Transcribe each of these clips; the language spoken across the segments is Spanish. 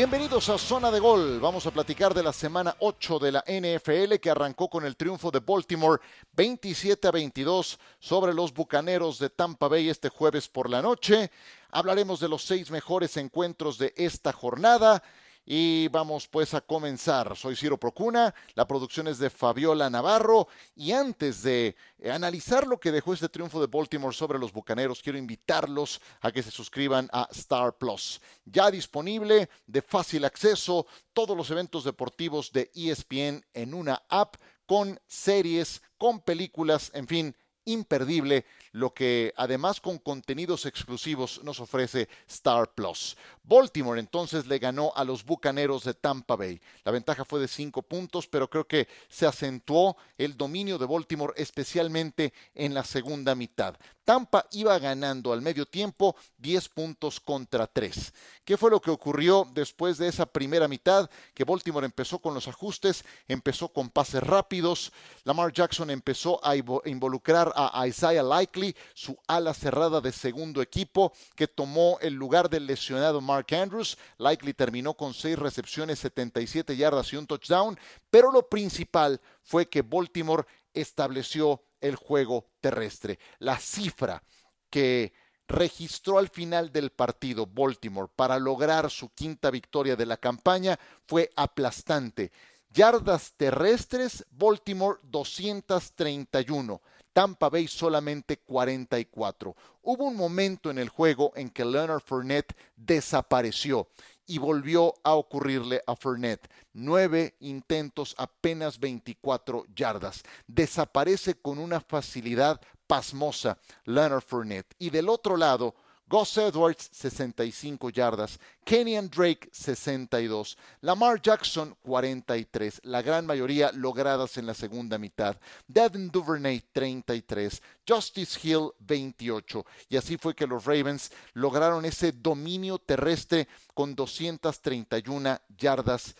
Bienvenidos a Zona de Gol. Vamos a platicar de la semana 8 de la NFL que arrancó con el triunfo de Baltimore 27 a 22 sobre los Bucaneros de Tampa Bay este jueves por la noche. Hablaremos de los seis mejores encuentros de esta jornada y vamos pues a comenzar. Soy Ciro Procuna, la producción es de Fabiola Navarro y antes de analizar lo que dejó este triunfo de Baltimore sobre los Bucaneros, quiero invitarlos a que se suscriban a Star Plus. Ya disponible de fácil acceso todos los eventos deportivos de ESPN en una app con series, con películas, en fin, imperdible lo que además con contenidos exclusivos nos ofrece Star Plus. Baltimore entonces le ganó a los Bucaneros de Tampa Bay. La ventaja fue de cinco puntos, pero creo que se acentuó el dominio de Baltimore especialmente en la segunda mitad. Tampa iba ganando al medio tiempo 10 puntos contra 3. ¿Qué fue lo que ocurrió después de esa primera mitad? Que Baltimore empezó con los ajustes, empezó con pases rápidos. Lamar Jackson empezó a involucrar a Isaiah Likely, su ala cerrada de segundo equipo, que tomó el lugar del lesionado Mark Andrews. Likely terminó con 6 recepciones, 77 yardas y un touchdown. Pero lo principal fue que Baltimore estableció el juego terrestre. La cifra que registró al final del partido Baltimore para lograr su quinta victoria de la campaña fue aplastante. Yardas terrestres, Baltimore 231. Tampa Bay solamente 44. Hubo un momento en el juego en que Leonard Fournette desapareció y volvió a ocurrirle a Fournette. Nueve intentos, apenas 24 yardas. Desaparece con una facilidad pasmosa Leonard Fournette. Y del otro lado, Gus Edwards, 65 yardas. Kenyan Drake, 62. Lamar Jackson, 43. La gran mayoría logradas en la segunda mitad. Devin Duvernay, 33. Justice Hill, 28. Y así fue que los Ravens lograron ese dominio terrestre con 231 yardas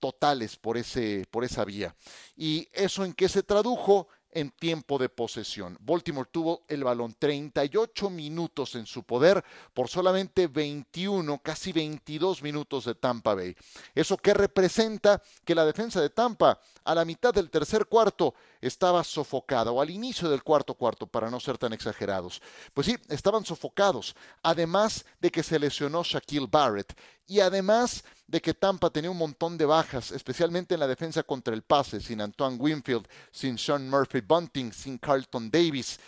totales por, ese, por esa vía. ¿Y eso en qué se tradujo? En tiempo de posesión. Baltimore tuvo el balón 38 minutos en su poder por solamente 21, casi 22 minutos de Tampa Bay. ¿Eso qué representa? Que la defensa de Tampa a la mitad del tercer cuarto estaba sofocada, o al inicio del cuarto cuarto, para no ser tan exagerados. Pues sí, estaban sofocados, además de que se lesionó Shaquille Barrett y además de que Tampa tenía un montón de bajas, especialmente en la defensa contra el pase, sin Antoine Winfield, sin Sean Murphy Bunting, sin Carlton Davis.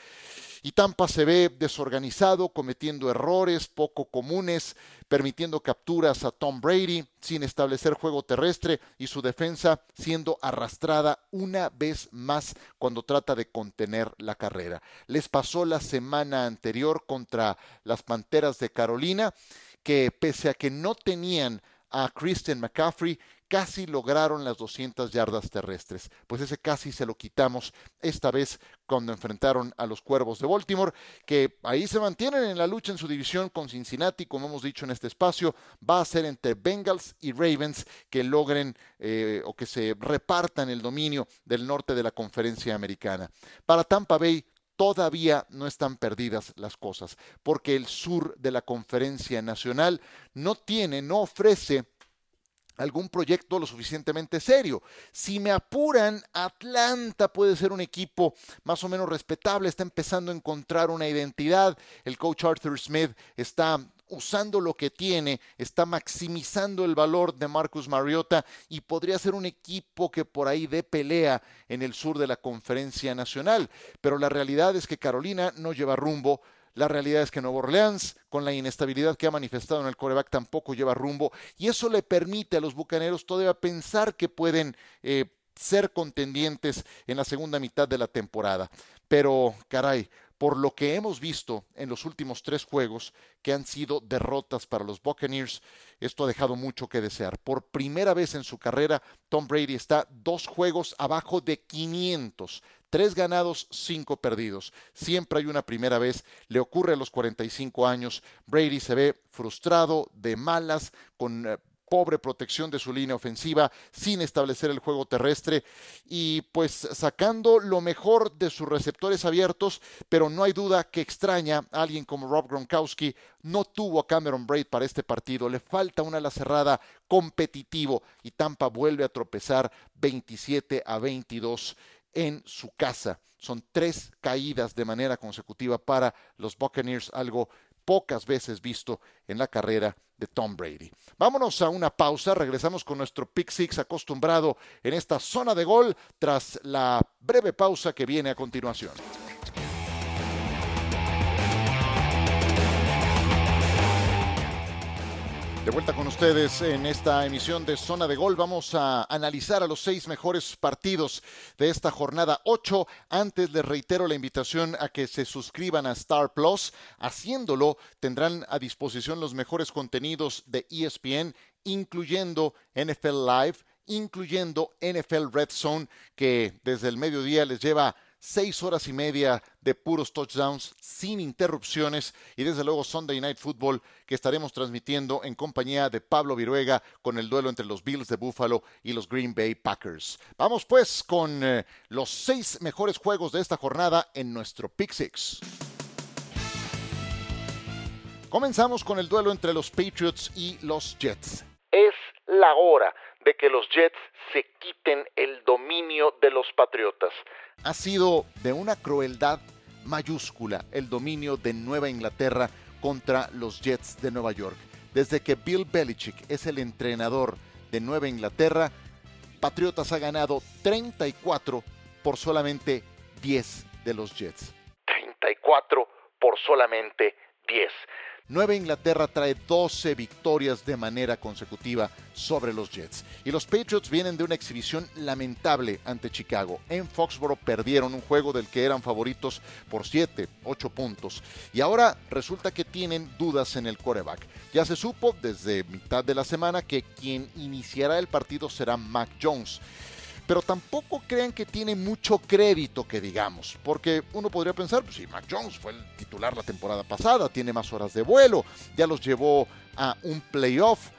Y Tampa se ve desorganizado, cometiendo errores poco comunes, permitiendo capturas a Tom Brady sin establecer juego terrestre y su defensa siendo arrastrada una vez más cuando trata de contener la carrera. Les pasó la semana anterior contra las Panteras de Carolina, que pese a que no tenían a Christian McCaffrey, casi lograron las 200 yardas terrestres. Pues ese casi se lo quitamos esta vez cuando enfrentaron a los Cuervos de Baltimore, que ahí se mantienen en la lucha en su división con Cincinnati, como hemos dicho en este espacio, va a ser entre Bengals y Ravens que logren eh, o que se repartan el dominio del norte de la conferencia americana. Para Tampa Bay, todavía no están perdidas las cosas, porque el sur de la conferencia nacional no tiene, no ofrece algún proyecto lo suficientemente serio. Si me apuran, Atlanta puede ser un equipo más o menos respetable, está empezando a encontrar una identidad. El coach Arthur Smith está usando lo que tiene, está maximizando el valor de Marcus Mariota y podría ser un equipo que por ahí dé pelea en el sur de la conferencia nacional. Pero la realidad es que Carolina no lleva rumbo, la realidad es que Nuevo Orleans, con la inestabilidad que ha manifestado en el coreback, tampoco lleva rumbo. Y eso le permite a los bucaneros todavía pensar que pueden eh, ser contendientes en la segunda mitad de la temporada. Pero, caray, por lo que hemos visto en los últimos tres juegos, que han sido derrotas para los Buccaneers, esto ha dejado mucho que desear. Por primera vez en su carrera, Tom Brady está dos juegos abajo de 500. Tres ganados, cinco perdidos. Siempre hay una primera vez. Le ocurre a los 45 años. Brady se ve frustrado, de malas, con eh, pobre protección de su línea ofensiva, sin establecer el juego terrestre y pues sacando lo mejor de sus receptores abiertos, pero no hay duda que extraña a alguien como Rob Gronkowski. No tuvo a Cameron Braid para este partido, le falta una ala cerrada competitivo y Tampa vuelve a tropezar 27 a 22 en su casa. Son tres caídas de manera consecutiva para los Buccaneers, algo pocas veces visto en la carrera de Tom Brady. Vámonos a una pausa, regresamos con nuestro pick six acostumbrado en esta zona de gol tras la breve pausa que viene a continuación. De vuelta con ustedes en esta emisión de Zona de Gol. Vamos a analizar a los seis mejores partidos de esta jornada 8. Antes les reitero la invitación a que se suscriban a Star Plus. Haciéndolo tendrán a disposición los mejores contenidos de ESPN, incluyendo NFL Live, incluyendo NFL Red Zone, que desde el mediodía les lleva seis horas y media de puros touchdowns sin interrupciones y desde luego Sunday Night Football que estaremos transmitiendo en compañía de Pablo Viruega con el duelo entre los Bills de Buffalo y los Green Bay Packers. Vamos pues con eh, los seis mejores juegos de esta jornada en nuestro Pick Six. Comenzamos con el duelo entre los Patriots y los Jets. Es la hora de que los Jets se quiten el dominio de los Patriotas. Ha sido de una crueldad mayúscula el dominio de Nueva Inglaterra contra los Jets de Nueva York. Desde que Bill Belichick es el entrenador de Nueva Inglaterra, Patriotas ha ganado 34 por solamente 10 de los Jets. 34 por solamente 10. Nueva Inglaterra trae 12 victorias de manera consecutiva sobre los Jets. Y los Patriots vienen de una exhibición lamentable ante Chicago. En Foxboro perdieron un juego del que eran favoritos por 7, 8 puntos. Y ahora resulta que tienen dudas en el coreback. Ya se supo desde mitad de la semana que quien iniciará el partido será Mac Jones pero tampoco crean que tiene mucho crédito que digamos, porque uno podría pensar, pues si Mac Jones fue el titular la temporada pasada, tiene más horas de vuelo, ya los llevó a un playoff,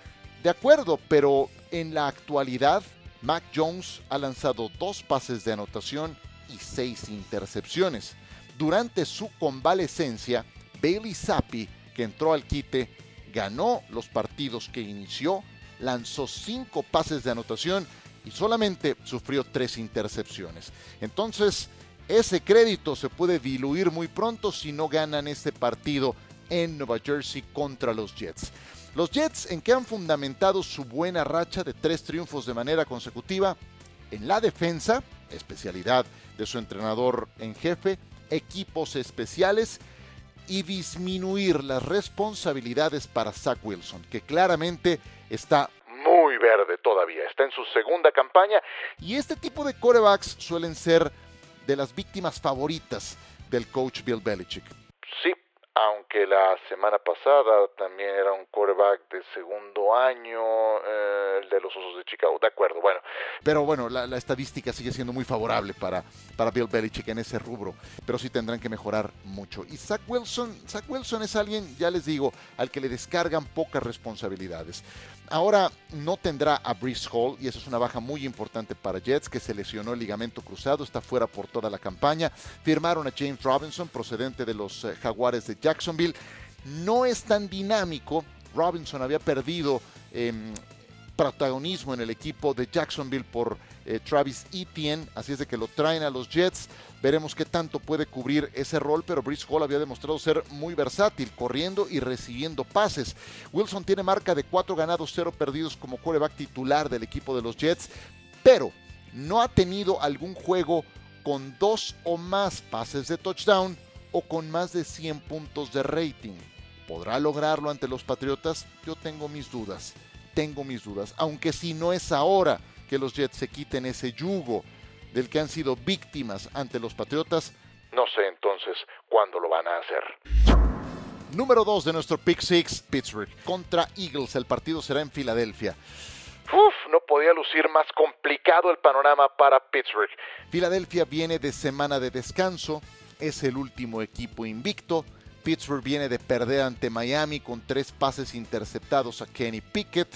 de acuerdo, pero en la actualidad Mac Jones ha lanzado dos pases de anotación y seis intercepciones. Durante su convalecencia, Bailey Zappi, que entró al quite, ganó los partidos que inició, lanzó cinco pases de anotación y solamente sufrió tres intercepciones. Entonces, ese crédito se puede diluir muy pronto si no ganan este partido en Nueva Jersey contra los Jets. Los Jets en que han fundamentado su buena racha de tres triunfos de manera consecutiva en la defensa, especialidad de su entrenador en jefe, equipos especiales y disminuir las responsabilidades para Zach Wilson, que claramente está todavía, está en su segunda campaña y este tipo de corebacks suelen ser de las víctimas favoritas del coach Bill Belichick. Sí, aunque la semana pasada también era un quarterback de segundo año, eh, el de los Osos de Chicago, de acuerdo, bueno. Pero bueno, la, estadística sigue siendo muy favorable para, para Bill Belichick en ese rubro, pero sí tendrán que mejorar mucho. Y Zach Wilson, Zach Wilson es alguien, ya les digo, al que le descargan pocas responsabilidades. Ahora no tendrá a Brice Hall y eso es una baja muy importante para Jets que se lesionó el ligamento cruzado, está fuera por toda la campaña. Firmaron a James Robinson procedente de los eh, Jaguares de Jacksonville. No es tan dinámico. Robinson había perdido em, protagonismo en el equipo de Jacksonville por eh, Travis Etienne, así es de que lo traen a los Jets. Veremos qué tanto puede cubrir ese rol, pero Brice Hall había demostrado ser muy versátil, corriendo y recibiendo pases. Wilson tiene marca de 4 ganados, 0 perdidos como quarterback titular del equipo de los Jets, pero no ha tenido algún juego con dos o más pases de touchdown o con más de 100 puntos de rating. ¿Podrá lograrlo ante los Patriotas? Yo tengo mis dudas tengo mis dudas, aunque si no es ahora que los Jets se quiten ese yugo del que han sido víctimas ante los Patriotas, no sé entonces cuándo lo van a hacer. Número 2 de nuestro Pick Six, Pittsburgh. Contra Eagles, el partido será en Filadelfia. Uf, no podía lucir más complicado el panorama para Pittsburgh. Filadelfia viene de semana de descanso, es el último equipo invicto, Pittsburgh viene de perder ante Miami con tres pases interceptados a Kenny Pickett.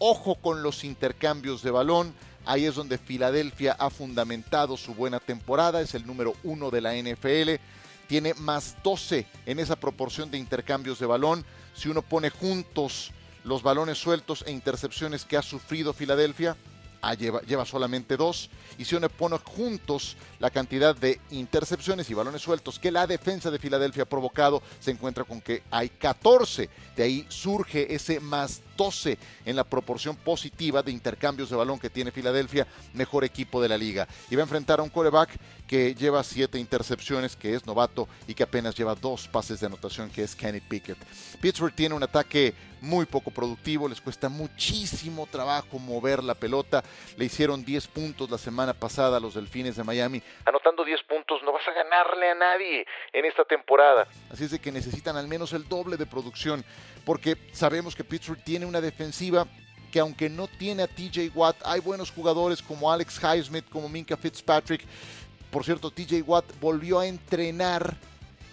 Ojo con los intercambios de balón. Ahí es donde Filadelfia ha fundamentado su buena temporada. Es el número uno de la NFL. Tiene más 12 en esa proporción de intercambios de balón. Si uno pone juntos los balones sueltos e intercepciones que ha sufrido Filadelfia, ah, lleva, lleva, solamente dos. Y si uno pone juntos la cantidad de intercepciones y balones sueltos que la defensa de Filadelfia ha provocado, se encuentra con que hay 14. De ahí surge ese más 12 en la proporción positiva de intercambios de balón que tiene Filadelfia, mejor equipo de la liga. Y va a enfrentar a un coreback que lleva siete intercepciones, que es novato y que apenas lleva dos pases de anotación, que es Kenny Pickett. Pittsburgh tiene un ataque muy poco productivo, les cuesta muchísimo trabajo mover la pelota. Le hicieron 10 puntos la semana pasada a los Delfines de Miami. Anotando 10 puntos no vas a ganarle a nadie en esta temporada. Así es de que necesitan al menos el doble de producción, porque sabemos que Pittsburgh tiene una defensiva que aunque no tiene a TJ Watt, hay buenos jugadores como Alex Highsmith, como Minka Fitzpatrick. Por cierto, TJ Watt volvió a entrenar,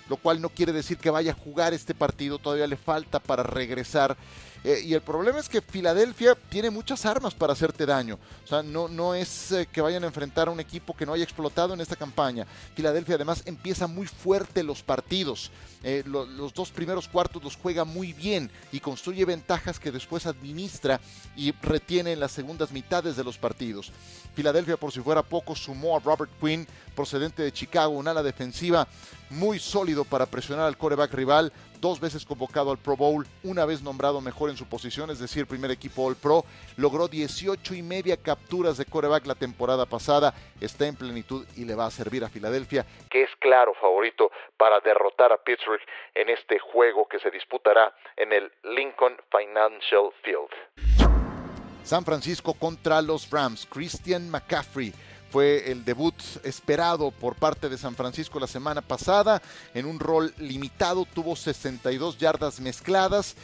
lo cual no quiere decir que vaya a jugar este partido, todavía le falta para regresar. Eh, y el problema es que Filadelfia tiene muchas armas para hacerte daño. O sea, no, no es eh, que vayan a enfrentar a un equipo que no haya explotado en esta campaña. Filadelfia además empieza muy fuerte los partidos. Eh, los dos primeros cuartos los juega muy bien y construye ventajas que después administra y retiene en las segundas mitades de los partidos. Filadelfia, por si fuera poco, sumó a Robert Quinn, procedente de Chicago, un ala defensiva muy sólido para presionar al coreback rival, dos veces convocado al Pro Bowl, una vez nombrado mejor en su posición, es decir, primer equipo All Pro, logró 18 y media capturas de coreback la temporada pasada, está en plenitud y le va a servir a Filadelfia, que es claro favorito para derrotar a Pittsburgh en este juego que se disputará en el Lincoln Financial Field. San Francisco contra los Rams. Christian McCaffrey fue el debut esperado por parte de San Francisco la semana pasada. En un rol limitado tuvo 62 yardas mezcladas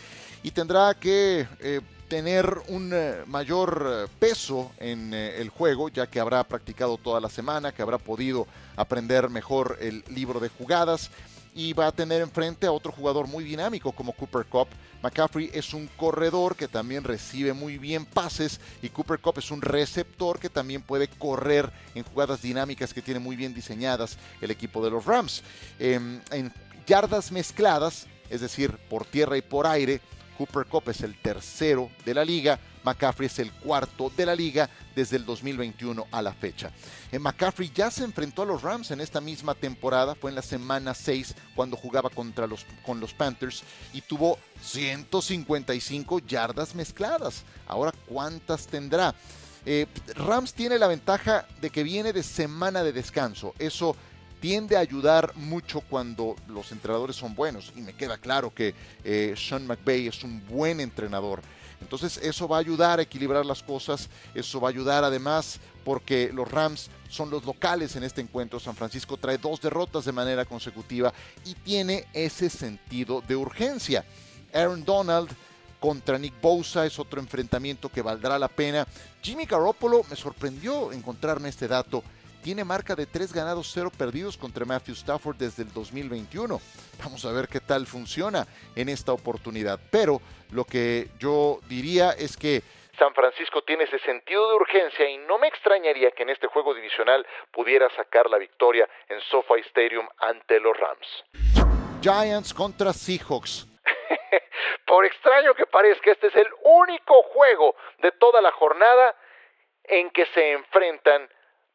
y tendrá que eh, tener un eh, mayor eh, peso en el juego, ya que habrá practicado toda la semana, que habrá podido aprender mejor el libro de jugadas y va a tener enfrente a otro jugador muy dinámico como Cooper Cup. McCaffrey es un corredor que también recibe muy bien pases y Cooper Cup es un receptor que también puede correr en jugadas dinámicas que tiene muy bien diseñadas el equipo de los Rams. Em, en yardas mezcladas, es decir, por tierra y por aire, Cooper Cup es el tercero de la liga, McCaffrey es el cuarto de la liga desde el 2021 a la fecha. En McCaffrey ya se enfrentó a los Rams en esta misma temporada, fue en la semana 6 cuando jugaba contra los, con los Panthers y tuvo 155 yardas mezcladas. Ahora, ¿cuántas tendrá? Eh, Rams tiene la ventaja de que viene de semana de descanso. Eso tiende a ayudar mucho cuando los entrenadores son buenos. Y me queda claro que eh, Sean McVay es un buen entrenador. Entonces eso va a ayudar a equilibrar las cosas, eso va a ayudar además porque los Rams son los locales en este encuentro. San Francisco trae dos derrotas de manera consecutiva y tiene ese sentido de urgencia. Aaron Donald contra Nick Bosa es otro enfrentamiento que valdrá la pena. Jimmy Garoppolo me sorprendió encontrarme este dato tiene marca de 3 ganados, 0 perdidos contra Matthew Stafford desde el 2021. Vamos a ver qué tal funciona en esta oportunidad. Pero lo que yo diría es que San Francisco tiene ese sentido de urgencia y no me extrañaría que en este juego divisional pudiera sacar la victoria en SoFi Stadium ante los Rams. Giants contra Seahawks. Por extraño que parezca, este es el único juego de toda la jornada en que se enfrentan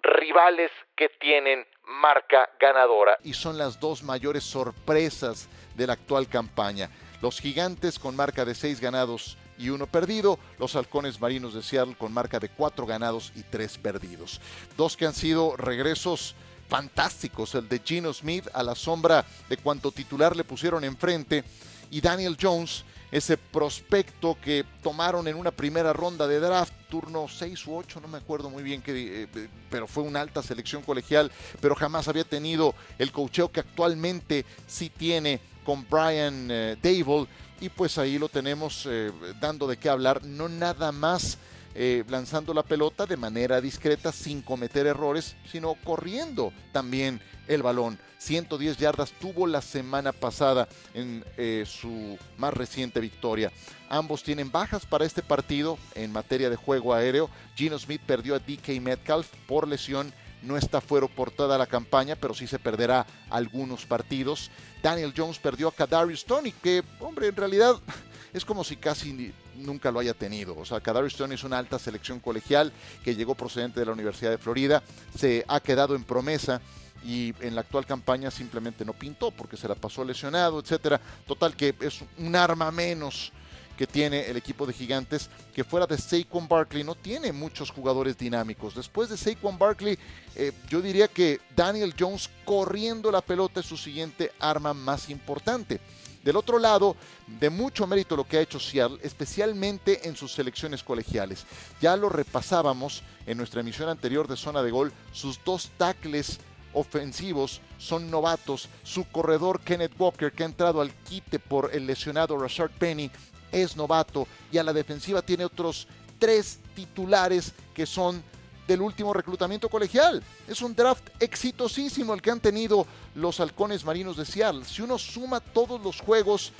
rivales que tienen marca ganadora. Y son las dos mayores sorpresas de la actual campaña. Los gigantes con marca de seis ganados y uno perdido, los halcones marinos de Seattle con marca de cuatro ganados y tres perdidos. Dos que han sido regresos fantásticos, el de Gino Smith a la sombra de cuanto titular le pusieron enfrente y Daniel Jones ese prospecto que tomaron en una primera ronda de draft, turno 6 u 8, no me acuerdo muy bien, que, eh, pero fue una alta selección colegial, pero jamás había tenido el cocheo que actualmente sí tiene con Brian eh, Dable, y pues ahí lo tenemos eh, dando de qué hablar, no nada más eh, lanzando la pelota de manera discreta sin cometer errores, sino corriendo también el balón. 110 yardas tuvo la semana pasada en eh, su más reciente victoria. Ambos tienen bajas para este partido en materia de juego aéreo. Gino Smith perdió a DK Metcalf por lesión no está fuera por toda la campaña, pero sí se perderá algunos partidos. Daniel Jones perdió a Kadarius Tony, que, hombre, en realidad es como si casi nunca lo haya tenido. O sea, Kadarius Tony es una alta selección colegial que llegó procedente de la Universidad de Florida, se ha quedado en promesa y en la actual campaña simplemente no pintó porque se la pasó lesionado, etcétera. Total que es un arma menos que tiene el equipo de Gigantes, que fuera de Saquon Barkley no tiene muchos jugadores dinámicos. Después de Saquon Barkley, eh, yo diría que Daniel Jones corriendo la pelota es su siguiente arma más importante. Del otro lado, de mucho mérito lo que ha hecho Seattle, especialmente en sus selecciones colegiales. Ya lo repasábamos en nuestra emisión anterior de zona de gol, sus dos tackles ofensivos son novatos. Su corredor Kenneth Walker, que ha entrado al quite por el lesionado Rashard Penny, es novato y a la defensiva tiene otros tres titulares que son del último reclutamiento colegial. Es un draft exitosísimo el que han tenido los halcones marinos de Seattle. Si uno suma todos los juegos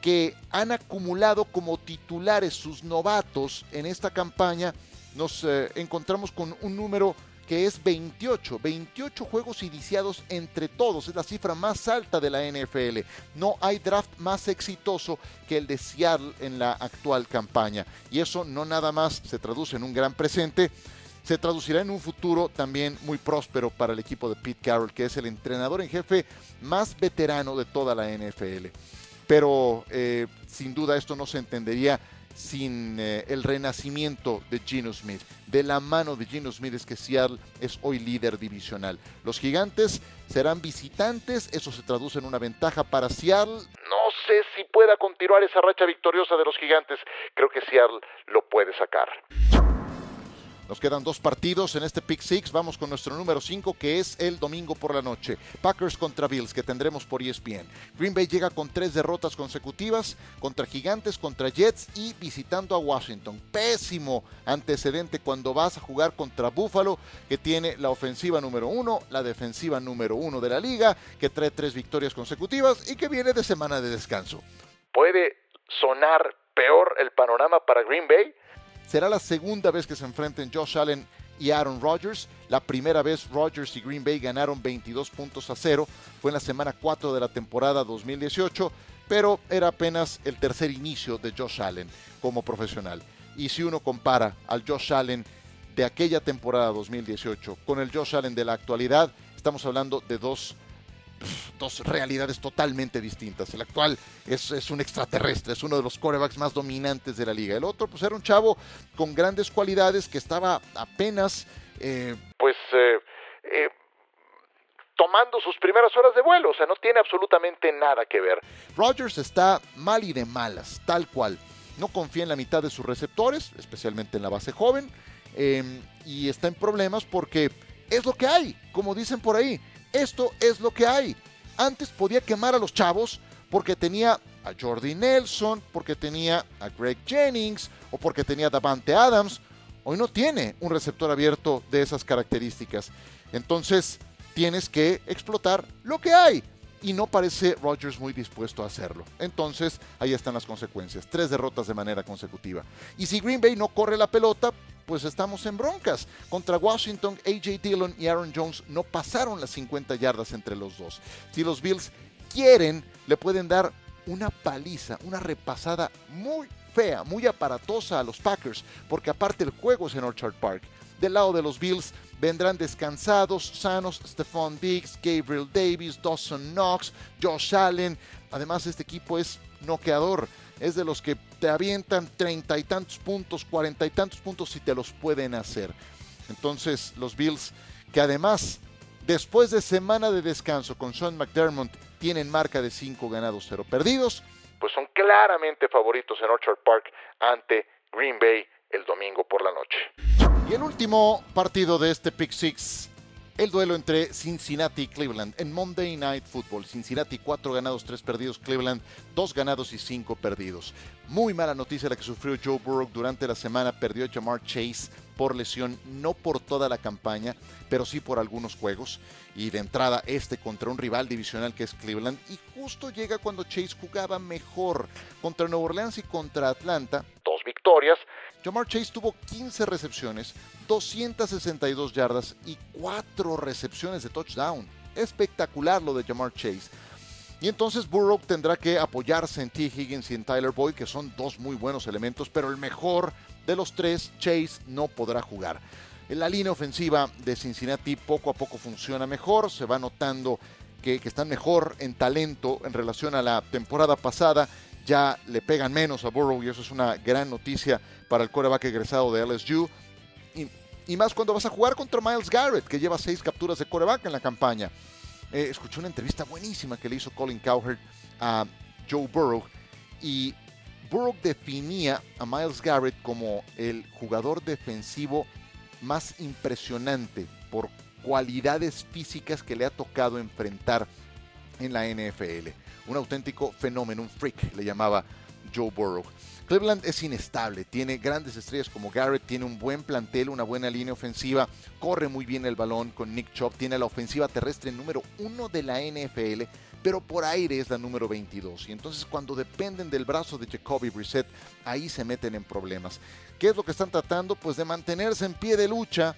que han acumulado como titulares sus novatos en esta campaña, nos eh, encontramos con un número que es 28. 28 juegos iniciados entre todos. Es la cifra más alta de la NFL. No hay draft más exitoso que el de Seattle en la actual campaña. Y eso no nada más se traduce en un gran presente, se traducirá en un futuro también muy próspero para el equipo de Pete Carroll, que es el entrenador en jefe más veterano de toda la NFL. Pero eh, sin duda esto no se entendería sin eh, el renacimiento de Gino Smith. De la mano de Gino Smith es que Seattle es hoy líder divisional. Los gigantes serán visitantes, eso se traduce en una ventaja para Seattle. No sé si pueda continuar esa racha victoriosa de los gigantes, creo que Seattle lo puede sacar. Nos quedan dos partidos en este Pick Six. Vamos con nuestro número 5, que es el domingo por la noche. Packers contra Bills, que tendremos por ESPN. Green Bay llega con tres derrotas consecutivas contra Gigantes, contra Jets y visitando a Washington. Pésimo antecedente cuando vas a jugar contra Buffalo, que tiene la ofensiva número uno, la defensiva número uno de la liga, que trae tres victorias consecutivas y que viene de semana de descanso. ¿Puede sonar peor el panorama para Green Bay? Será la segunda vez que se enfrenten Josh Allen y Aaron Rodgers. La primera vez Rodgers y Green Bay ganaron 22 puntos a cero. Fue en la semana 4 de la temporada 2018, pero era apenas el tercer inicio de Josh Allen como profesional. Y si uno compara al Josh Allen de aquella temporada 2018 con el Josh Allen de la actualidad, estamos hablando de dos dos realidades totalmente distintas. El actual es, un extraterrestre, es uno de los corebacks más dominantes de la liga. El otro, pues era un chavo con grandes cualidades que estaba apenas, eh, pues, eh, eh, tomando sus primeras horas de vuelo. O sea, no tiene absolutamente nada que ver. Rogers está mal y de malas, tal cual. No confía en la mitad de sus receptores, especialmente en la base joven, y está en problemas porque es lo que hay, como dicen por ahí esto es lo que hay. Antes podía quemar a los chavos porque tenía a Jordi Nelson, porque tenía a Greg Jennings o porque tenía a Davante Adams. Hoy no tiene un receptor abierto de esas características. Entonces tienes que explotar lo que hay. Y no parece Rodgers muy dispuesto a hacerlo. Entonces ahí están las consecuencias. Tres derrotas de manera consecutiva. Y si Green Bay no corre la pelota, pues estamos en broncas. Contra Washington, AJ Dillon y Aaron Jones no pasaron las 50 yardas entre los dos. Si los Bills quieren, le pueden dar una paliza, una repasada muy fea, muy aparatosa a los Packers, porque aparte el juego es en Orchard Park. Del lado de los Bills vendrán descansados, sanos Stephon Diggs, Gabriel Davis, Dawson Knox, Josh Allen. Además, este equipo es noqueador es de los que te avientan treinta y tantos puntos, cuarenta y tantos puntos si te los pueden hacer. Entonces los Bills, que además después de semana de descanso con Sean McDermott tienen marca de 5 ganados, 0 perdidos, pues son claramente favoritos en Orchard Park ante Green Bay el domingo por la noche. El último partido de este Pick Six El duelo entre Cincinnati y Cleveland en Monday Night Football. Cincinnati 4 ganados, 3 perdidos. Cleveland 2 ganados y 5 perdidos. Muy mala noticia la que sufrió Joe Burrow durante la semana. Perdió a Jamar Chase por lesión, no por toda la campaña, pero sí por algunos juegos. Y de entrada este contra un rival divisional que es Cleveland. Y justo llega cuando Chase jugaba mejor contra Nueva Orleans y contra Atlanta. Dos victorias. Jamar Chase tuvo 15 recepciones, 262 yardas y 4 recepciones de touchdown. Espectacular lo de Jamar Chase. Y entonces Burrow tendrá que apoyarse en T. Higgins y en Tyler Boyd, que son dos muy buenos elementos, pero el mejor de los tres, Chase, no podrá jugar. La línea ofensiva de Cincinnati poco a poco funciona mejor, se va notando que, que están mejor en talento en relación a la temporada pasada ya le pegan menos a Burrow y eso es una gran noticia para el coreback egresado de LSU. Y, más cuando vas a jugar contra Miles Garrett, que lleva seis capturas de coreback en la campaña. Eh, escuché una entrevista buenísima que le hizo Colin Cowherd a Joe Burrow y Burrow definía a Miles Garrett como el jugador defensivo más impresionante por cualidades físicas que le ha tocado enfrentar en la NFL un auténtico fenómeno, un freak, le llamaba Joe Burrow. Cleveland es inestable, tiene grandes estrellas como Garrett, tiene un buen plantel, una buena línea ofensiva, corre muy bien el balón con Nick Chubb, tiene la ofensiva terrestre número uno de la NFL, pero por aire es la número 22. Y entonces cuando dependen del brazo de Jacoby Brissett, ahí se meten en problemas. ¿Qué es lo que están tratando? Pues de mantenerse en pie de lucha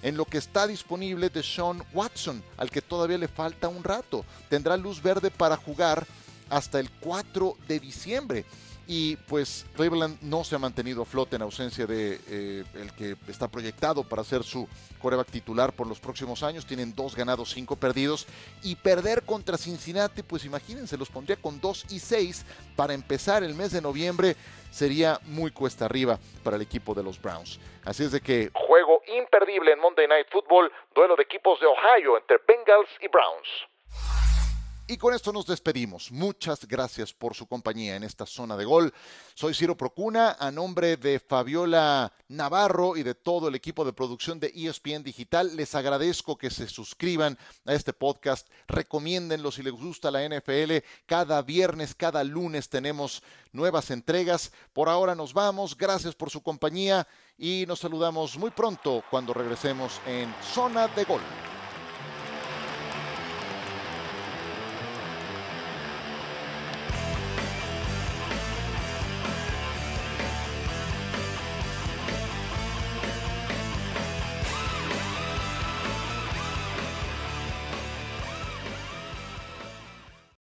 en lo que está disponible de Sean Watson, al que todavía le falta un rato. Tendrá luz verde para jugar hasta el 4 de diciembre y pues Cleveland no se ha mantenido a flote en ausencia de eh, el que está proyectado para ser su coreback titular por los próximos años. Tienen dos ganados, cinco perdidos y perder contra Cincinnati, pues imagínense, los pondría con dos y seis para empezar el mes de noviembre. Sería muy cuesta arriba para el equipo de los Browns. Así es de que juego imperdible en Monday Night Football, duelo de equipos de Ohio entre Bengals y Browns. Y con esto nos despedimos. Muchas gracias por su compañía en esta zona de gol. Soy Ciro Procuna, a nombre de Fabiola Navarro y de todo el equipo de producción de ESPN Digital. Les agradezco que se suscriban a este podcast. Recomiéndenlo si les gusta la NFL. Cada viernes, cada lunes tenemos nuevas entregas. Por ahora nos vamos. Gracias por su compañía y nos saludamos muy pronto cuando regresemos en Zona de Gol.